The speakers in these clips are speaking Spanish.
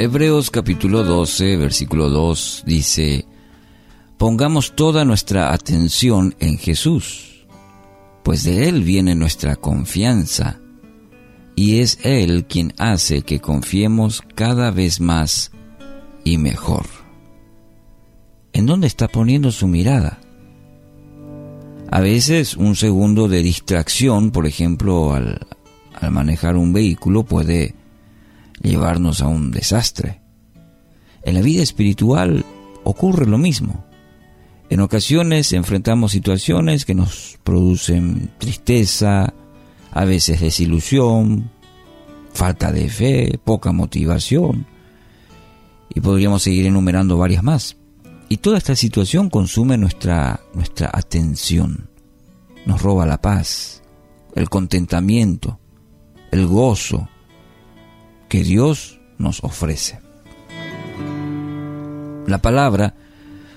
Hebreos capítulo 12, versículo 2 dice, Pongamos toda nuestra atención en Jesús, pues de Él viene nuestra confianza, y es Él quien hace que confiemos cada vez más y mejor. ¿En dónde está poniendo su mirada? A veces un segundo de distracción, por ejemplo, al, al manejar un vehículo, puede llevarnos a un desastre. En la vida espiritual ocurre lo mismo. En ocasiones enfrentamos situaciones que nos producen tristeza, a veces desilusión, falta de fe, poca motivación, y podríamos seguir enumerando varias más. Y toda esta situación consume nuestra, nuestra atención, nos roba la paz, el contentamiento, el gozo, que Dios nos ofrece. La palabra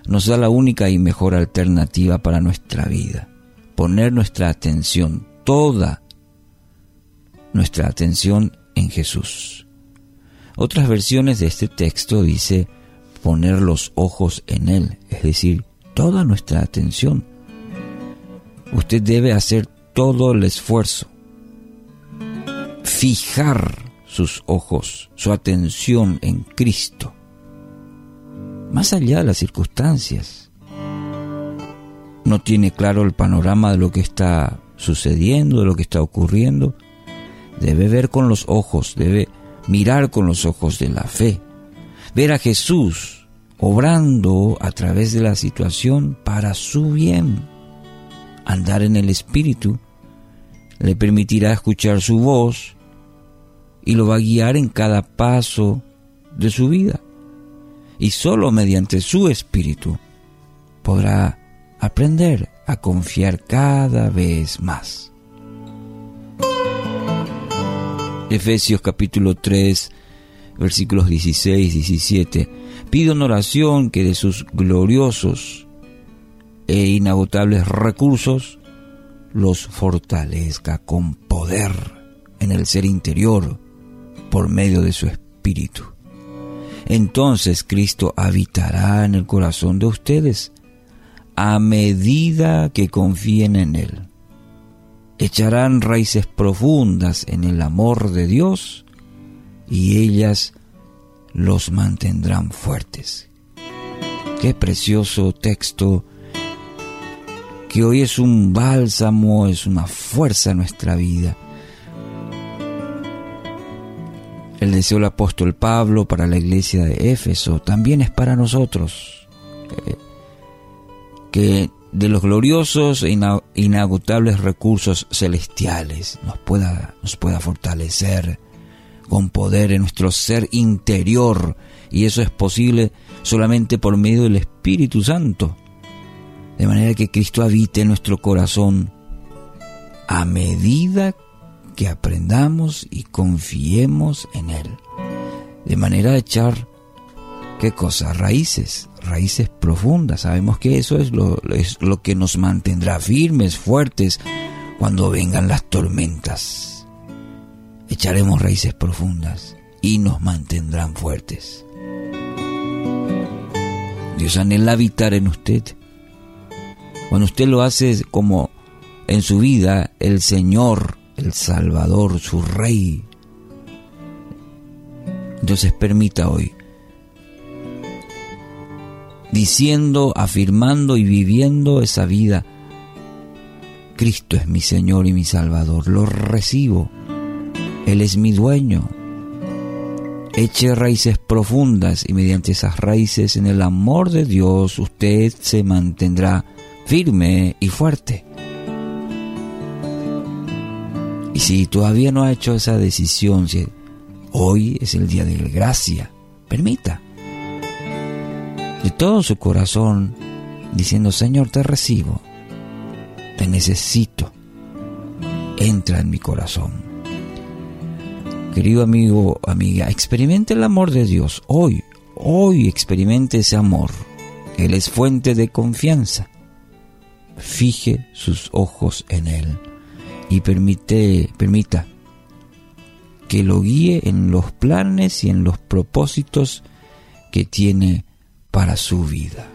nos da la única y mejor alternativa para nuestra vida. Poner nuestra atención, toda nuestra atención en Jesús. Otras versiones de este texto dice poner los ojos en Él, es decir, toda nuestra atención. Usted debe hacer todo el esfuerzo, fijar sus ojos, su atención en Cristo, más allá de las circunstancias. No tiene claro el panorama de lo que está sucediendo, de lo que está ocurriendo. Debe ver con los ojos, debe mirar con los ojos de la fe, ver a Jesús obrando a través de la situación para su bien. Andar en el Espíritu le permitirá escuchar su voz, y lo va a guiar en cada paso de su vida. Y solo mediante su espíritu podrá aprender a confiar cada vez más. Efesios capítulo 3, versículos 16 y 17. Pido en oración que de sus gloriosos e inagotables recursos los fortalezca con poder en el ser interior por medio de su Espíritu. Entonces Cristo habitará en el corazón de ustedes a medida que confíen en Él. Echarán raíces profundas en el amor de Dios y ellas los mantendrán fuertes. Qué precioso texto que hoy es un bálsamo, es una fuerza en nuestra vida El deseo del apóstol Pablo para la iglesia de Éfeso también es para nosotros. Que, de los gloriosos e inagotables recursos celestiales nos pueda, nos pueda fortalecer con poder en nuestro ser interior. Y eso es posible solamente por medio del Espíritu Santo. De manera que Cristo habite en nuestro corazón a medida que que aprendamos y confiemos en Él. De manera de echar, ¿qué cosa? Raíces, raíces profundas. Sabemos que eso es lo, es lo que nos mantendrá firmes, fuertes, cuando vengan las tormentas. Echaremos raíces profundas y nos mantendrán fuertes. Dios anhela habitar en usted. Cuando usted lo hace como en su vida, el Señor el Salvador, su Rey. Entonces permita hoy, diciendo, afirmando y viviendo esa vida, Cristo es mi Señor y mi Salvador, lo recibo, Él es mi dueño. Eche raíces profundas y mediante esas raíces en el amor de Dios usted se mantendrá firme y fuerte. Si todavía no ha hecho esa decisión, hoy es el día de gracia, permita. De todo su corazón, diciendo, Señor, te recibo, te necesito, entra en mi corazón. Querido amigo, amiga, experimente el amor de Dios hoy, hoy experimente ese amor. Él es fuente de confianza. Fije sus ojos en Él y permite, permita que lo guíe en los planes y en los propósitos que tiene para su vida.